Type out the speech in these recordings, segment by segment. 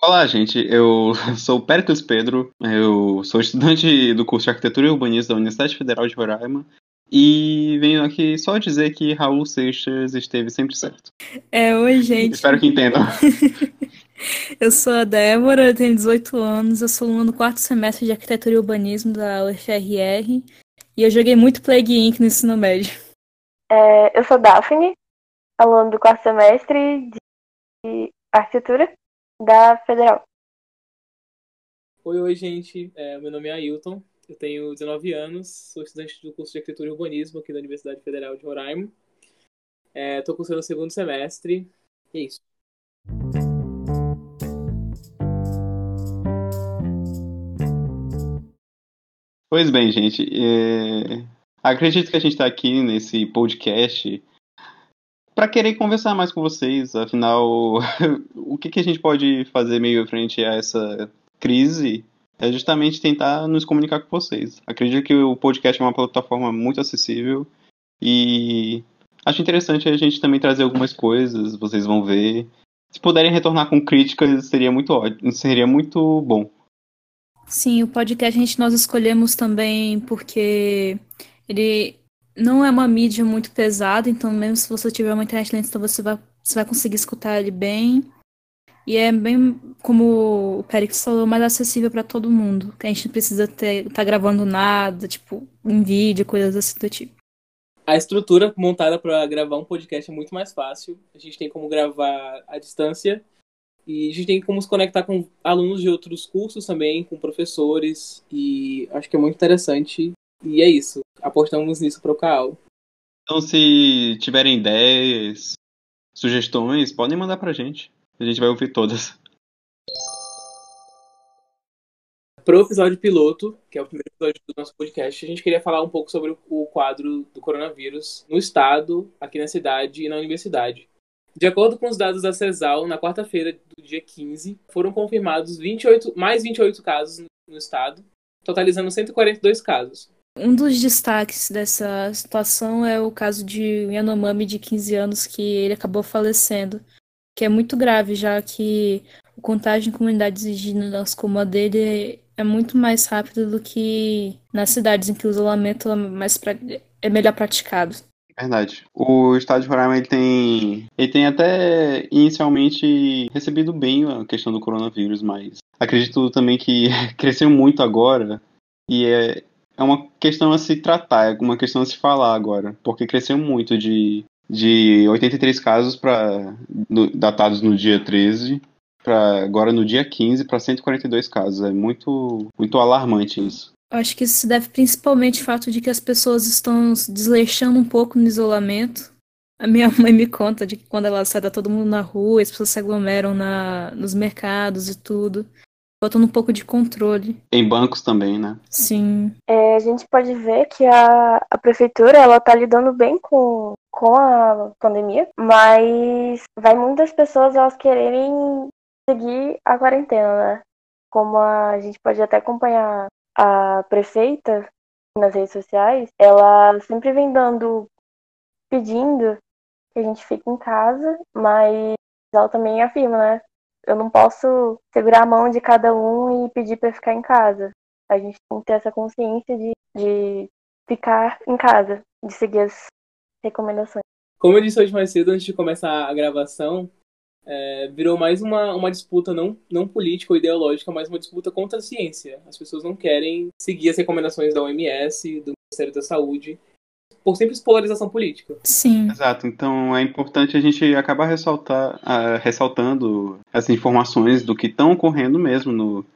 Olá, gente. Eu sou o Pericles Pedro. Eu sou estudante do curso de Arquitetura e Urbanismo da Universidade Federal de Roraima. E venho aqui só dizer que Raul Seixas esteve sempre certo. É, oi, gente. Espero que entendam. eu sou a Débora, eu tenho 18 anos, eu sou aluna do quarto semestre de Arquitetura e Urbanismo da UFRR. E eu joguei muito Plague Inc. no ensino médio. É, eu sou Daphne, aluna do quarto semestre de Arquitetura da Federal. Oi, oi, gente. É, meu nome é Ailton, eu tenho 19 anos, sou estudante do curso de Arquitetura e Urbanismo aqui da Universidade Federal de Roraima. Estou é, cursando o segundo semestre. E é isso. Pois bem, gente. É... Acredito que a gente está aqui nesse podcast para querer conversar mais com vocês. Afinal, o que, que a gente pode fazer meio frente a essa crise é justamente tentar nos comunicar com vocês. Acredito que o podcast é uma plataforma muito acessível e acho interessante a gente também trazer algumas coisas, vocês vão ver. Se puderem retornar com críticas, seria muito ótimo, seria muito bom. Sim, o podcast a gente nós escolhemos também porque ele não é uma mídia muito pesada, então mesmo se você tiver uma internet lenta, você vai, você vai conseguir escutar ele bem. E é bem, como o Perix falou, mais acessível para todo mundo. A gente não precisa estar tá gravando nada, tipo, em vídeo, coisas assim do tipo. A estrutura montada para gravar um podcast é muito mais fácil. A gente tem como gravar à distância e a gente tem como se conectar com alunos de outros cursos também, com professores. E acho que é muito interessante. E é isso. Apostamos nisso para o CAL. Então, se tiverem ideias, sugestões, podem mandar para a gente. A gente vai ouvir todas. Para o episódio piloto, que é o primeiro episódio do nosso podcast, a gente queria falar um pouco sobre o quadro do coronavírus no estado, aqui na cidade e na universidade. De acordo com os dados da CESAL, na quarta-feira do dia 15, foram confirmados 28, mais 28 casos no estado, totalizando 142 casos. Um dos destaques dessa situação é o caso de Yanomami, de 15 anos, que ele acabou falecendo que é muito grave, já que o contágio em comunidades indígenas como a dele é muito mais rápido do que nas cidades em que o isolamento é, mais pra... é melhor praticado. Verdade. O estado de Roraima ele tem, ele tem até inicialmente recebido bem a questão do coronavírus, mas acredito também que cresceu muito agora e é, é uma questão a se tratar, é uma questão a se falar agora, porque cresceu muito de de 83 casos para datados no dia 13 para agora no dia 15 para 142 casos. É muito muito alarmante isso. Acho que isso se deve principalmente ao fato de que as pessoas estão se desleixando um pouco no isolamento. A minha mãe me conta de que quando ela sai, tá todo mundo na rua, as pessoas se aglomeram na, nos mercados e tudo faltando um pouco de controle. Em bancos também, né? Sim. É, a gente pode ver que a, a prefeitura ela tá lidando bem com, com a pandemia, mas vai muitas pessoas elas quererem seguir a quarentena, né? Como a gente pode até acompanhar a prefeita nas redes sociais, ela sempre vem dando, pedindo que a gente fique em casa, mas ela também afirma, né? Eu não posso segurar a mão de cada um e pedir para ficar em casa. A gente tem que ter essa consciência de, de ficar em casa, de seguir as recomendações. Como eu disse hoje mais cedo, antes de começar a gravação, é, virou mais uma, uma disputa não, não política ou ideológica, mas uma disputa contra a ciência. As pessoas não querem seguir as recomendações da OMS, do Ministério da Saúde, por simples polarização política. Sim. Exato. Então é importante a gente acabar ressaltar, uh, ressaltando as informações do que estão ocorrendo mesmo no,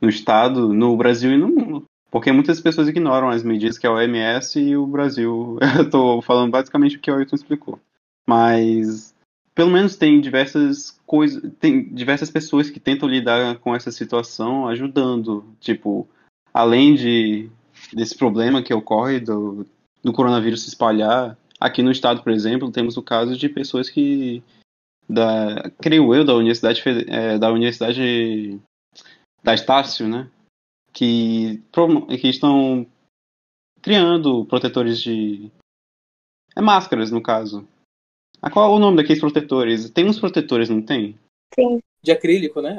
no Estado, no Brasil e no mundo. Porque muitas pessoas ignoram as medidas que a OMS e o Brasil. Eu estou falando basicamente o que o Ailton explicou. Mas pelo menos tem diversas coisas, tem diversas pessoas que tentam lidar com essa situação ajudando, tipo, além de desse problema que ocorre do, do coronavírus se espalhar. Aqui no estado, por exemplo, temos o caso de pessoas que, da, creio eu, da Universidade, é, da Universidade da Estácio, né, que, que estão criando protetores de. É máscaras, no caso. A qual é o nome daqueles protetores? Tem uns protetores, não tem? Sim. De acrílico, né?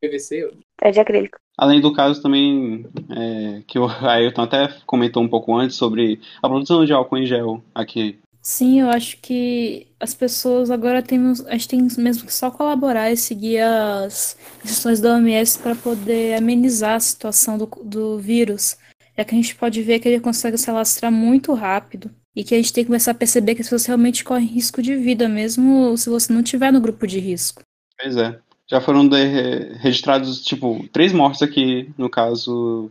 PVC? É de acrílico. Além do caso também, é, que o Ailton até comentou um pouco antes sobre a produção de álcool em gel aqui. Sim, eu acho que as pessoas agora temos, a gente tem mesmo que só colaborar e seguir as instruções da OMS para poder amenizar a situação do, do vírus. É que a gente pode ver que ele consegue se alastrar muito rápido e que a gente tem que começar a perceber que as pessoas realmente correm risco de vida, mesmo se você não estiver no grupo de risco. Pois é. Já foram registrados, tipo, três mortes aqui, no caso,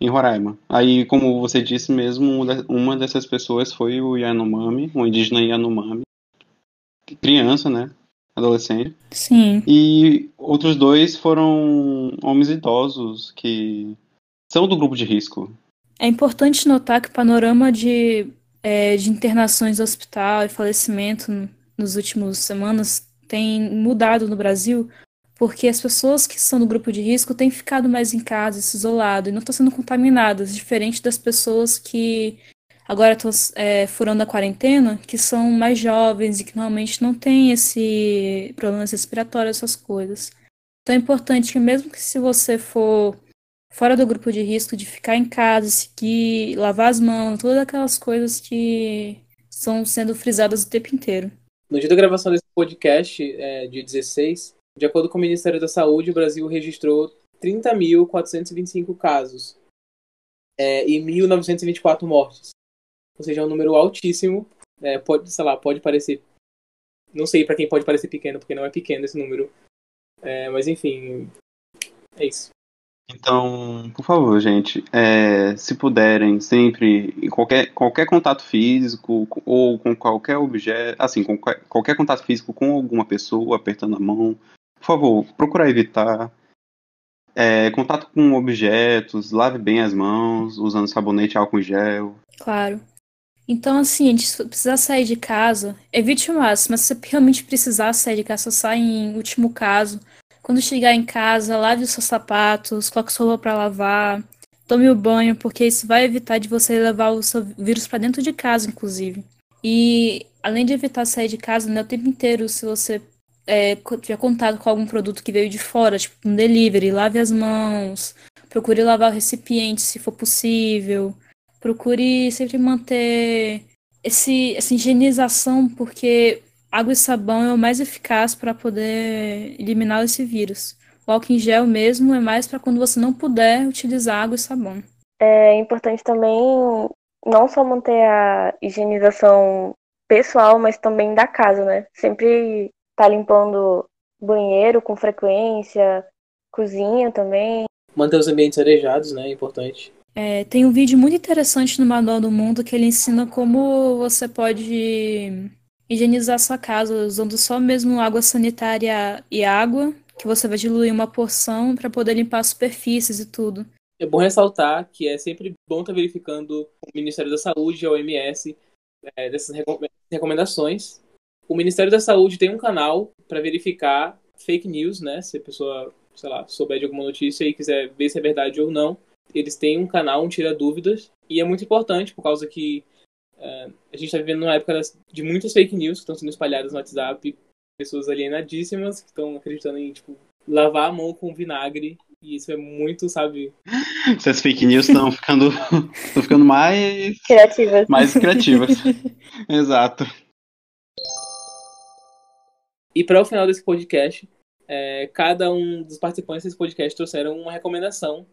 em Roraima. Aí, como você disse mesmo, uma dessas pessoas foi o Yanomami, um indígena Yanomami. Criança, né? Adolescente. Sim. E outros dois foram homens idosos que são do grupo de risco. É importante notar que o panorama de é, de internações hospital e falecimento nos últimos semanas tem mudado no Brasil, porque as pessoas que são do grupo de risco têm ficado mais em casa, se isolado, e não estão sendo contaminadas, diferente das pessoas que agora estão é, furando a quarentena, que são mais jovens e que normalmente não têm esse problemas respiratórios, essas coisas. Então é importante que mesmo que se você for fora do grupo de risco de ficar em casa, seguir, lavar as mãos, todas aquelas coisas que estão sendo frisadas o tempo inteiro. No dia da gravação desse podcast, é, dia 16, de acordo com o Ministério da Saúde, o Brasil registrou 30.425 casos é, e 1.924 mortes. Ou seja, é um número altíssimo. É, pode, sei lá, pode parecer. Não sei para quem pode parecer pequeno, porque não é pequeno esse número. É, mas enfim, é isso. Então, por favor, gente, é, se puderem, sempre, em qualquer, qualquer contato físico ou com qualquer objeto, assim, com qualquer contato físico com alguma pessoa, apertando a mão, por favor, procurar evitar. É, contato com objetos, lave bem as mãos, usando sabonete álcool em gel. Claro. Então, assim, a gente se precisar sair de casa, evite o máximo, mas se você realmente precisar sair de casa, só sai em último caso quando chegar em casa, lave os seus sapatos, coloque sua roupa para lavar, tome o banho, porque isso vai evitar de você levar o seu vírus para dentro de casa, inclusive. E além de evitar sair de casa né, o tempo inteiro, se você é, tiver contato com algum produto que veio de fora, tipo um delivery, lave as mãos, procure lavar o recipiente se for possível, procure sempre manter esse, essa higienização, porque água e sabão é o mais eficaz para poder eliminar esse vírus. O álcool em gel mesmo é mais para quando você não puder utilizar água e sabão. É importante também não só manter a higienização pessoal, mas também da casa, né? Sempre tá limpando banheiro com frequência, cozinha também. Manter os ambientes arejados, né? É importante. É, tem um vídeo muito interessante no Manual do Mundo que ele ensina como você pode higienizar sua casa usando só mesmo água sanitária e água, que você vai diluir uma porção para poder limpar as superfícies e tudo. É bom ressaltar que é sempre bom estar tá verificando o Ministério da Saúde, a OMS, é, dessas recomendações. O Ministério da Saúde tem um canal para verificar fake news, né? Se a pessoa, sei lá, souber de alguma notícia e quiser ver se é verdade ou não. Eles têm um canal, um Tira Dúvidas, e é muito importante por causa que Uh, a gente está vivendo numa época de muitas fake news que estão sendo espalhadas no WhatsApp, pessoas alienadíssimas que estão acreditando em tipo lavar a mão com vinagre e isso é muito, sabe? Essas fake news estão ficando, estão ficando mais criativas. Mais criativas. Exato. E para o final desse podcast, é, cada um dos participantes desse podcast trouxeram uma recomendação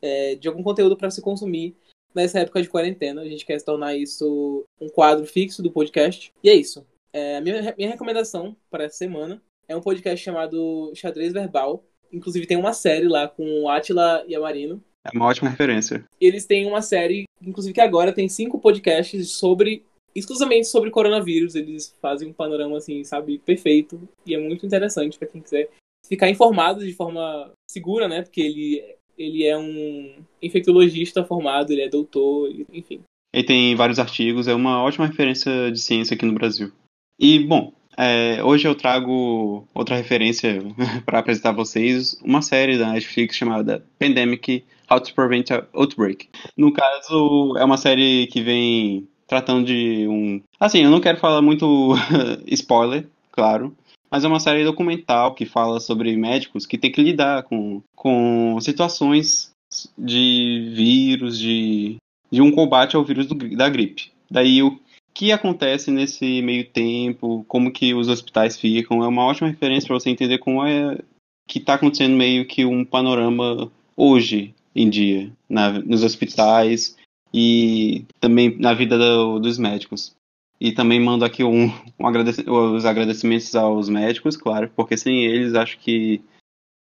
é, de algum conteúdo para se consumir nessa época de quarentena. A gente quer tornar isso um quadro fixo do podcast. E é isso. É, a minha, minha recomendação para essa semana é um podcast chamado Xadrez Verbal. Inclusive tem uma série lá com o Atila e a Marino. É uma ótima referência. Eles têm uma série, inclusive que agora tem cinco podcasts sobre exclusivamente sobre coronavírus. Eles fazem um panorama assim, sabe, perfeito e é muito interessante para quem quiser ficar informado de forma segura, né? Porque ele ele é um infectologista formado, ele é doutor, enfim. Ele tem vários artigos, é uma ótima referência de ciência aqui no Brasil. E, bom, é, hoje eu trago outra referência para apresentar a vocês, uma série da Netflix chamada Pandemic How to Prevent Outbreak. No caso, é uma série que vem tratando de um. Assim, eu não quero falar muito spoiler, claro, mas é uma série documental que fala sobre médicos que têm que lidar com, com situações de vírus, de, de um combate ao vírus do, da gripe. Daí o que acontece nesse meio tempo, como que os hospitais ficam, é uma ótima referência para você entender como é que está acontecendo meio que um panorama hoje em dia na, nos hospitais e também na vida do, dos médicos. E também mando aqui um, um agradec os agradecimentos aos médicos, claro, porque sem eles acho que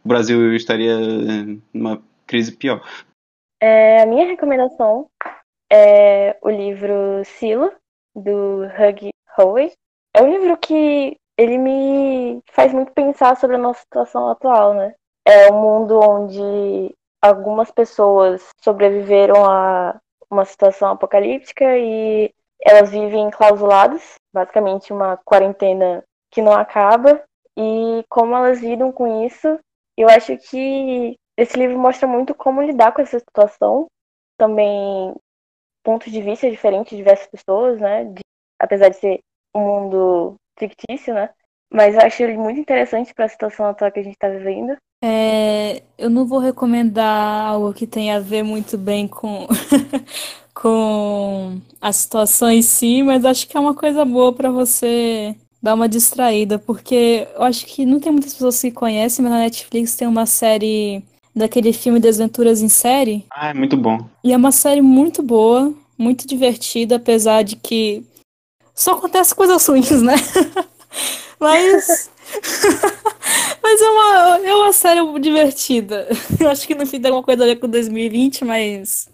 o Brasil estaria numa crise pior. É, a minha recomendação é o livro Silo, do Hugh Howey. É um livro que ele me faz muito pensar sobre a nossa situação atual, né? É um mundo onde algumas pessoas sobreviveram a uma situação apocalíptica e elas vivem clausuladas, basicamente uma quarentena que não acaba, e como elas lidam com isso. Eu acho que esse livro mostra muito como lidar com essa situação, também pontos de vista diferentes de diversas pessoas, né? De, apesar de ser um mundo fictício, né? Mas eu acho ele muito interessante para a situação atual que a gente está vivendo. É, eu não vou recomendar algo que tenha a ver muito bem com, com a situação em si, mas acho que é uma coisa boa para você dar uma distraída, porque eu acho que não tem muitas pessoas que conhecem, mas na Netflix tem uma série daquele filme Desventuras em Série. Ah, é muito bom. E é uma série muito boa, muito divertida, apesar de que só acontece coisas ruins, né? mas Mas é uma, é uma série divertida. Eu acho que no fim tem alguma coisa a ver com 2020, mas.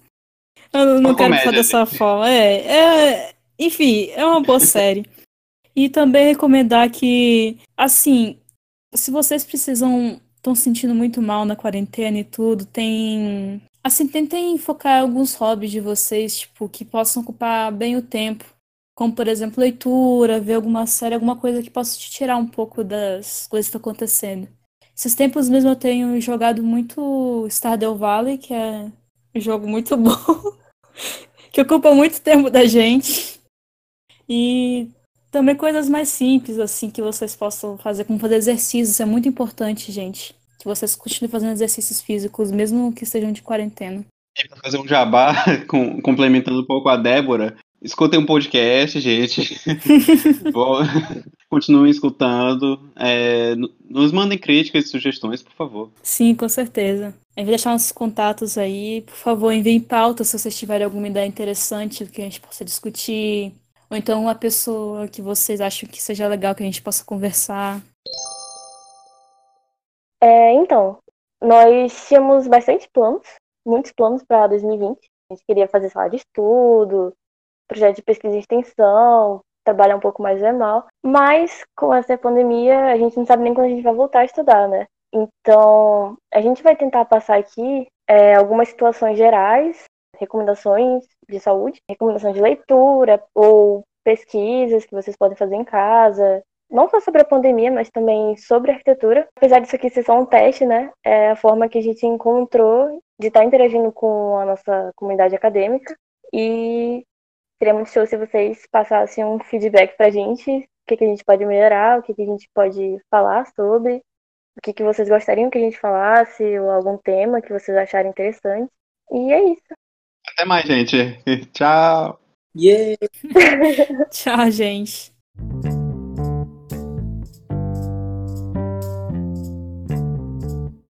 Eu não uma quero falar dessa forma. É, é, enfim, é uma boa série. E também recomendar que, assim, se vocês precisam. estão sentindo muito mal na quarentena e tudo, tem. Assim, tentem focar alguns hobbies de vocês, tipo, que possam ocupar bem o tempo como por exemplo leitura, ver alguma série, alguma coisa que possa te tirar um pouco das coisas que estão acontecendo. Esses tempos mesmo eu tenho jogado muito Stardew Valley, que é um jogo muito bom, que ocupa muito tempo da gente. E também coisas mais simples, assim, que vocês possam fazer, como fazer exercícios, é muito importante, gente. Que vocês continuem fazendo exercícios físicos, mesmo que estejam de quarentena. E para fazer um jabá, com, complementando um pouco a Débora, Escutem um podcast, gente. Continuem escutando. É, nos mandem críticas e sugestões, por favor. Sim, com certeza. Envie deixar uns contatos aí. Por favor, enviem pauta se vocês tiverem alguma ideia interessante que a gente possa discutir. Ou então uma pessoa que vocês acham que seja legal que a gente possa conversar. É, então, nós tínhamos bastante planos, muitos planos para 2020. A gente queria fazer sala de estudo, projeto de pesquisa e extensão, trabalhar um pouco mais normal. Mas com essa pandemia, a gente não sabe nem quando a gente vai voltar a estudar, né? Então, a gente vai tentar passar aqui é, algumas situações gerais, recomendações de saúde, recomendações de leitura ou pesquisas que vocês podem fazer em casa, não só sobre a pandemia, mas também sobre arquitetura. Apesar disso aqui ser só um teste, né? É a forma que a gente encontrou de estar interagindo com a nossa comunidade acadêmica e Seria muito show se vocês passassem um feedback pra gente, o que, que a gente pode melhorar, o que, que a gente pode falar sobre, o que, que vocês gostariam que a gente falasse, ou algum tema que vocês acharem interessante. E é isso. Até mais, gente. Tchau. Yeah. Tchau, gente.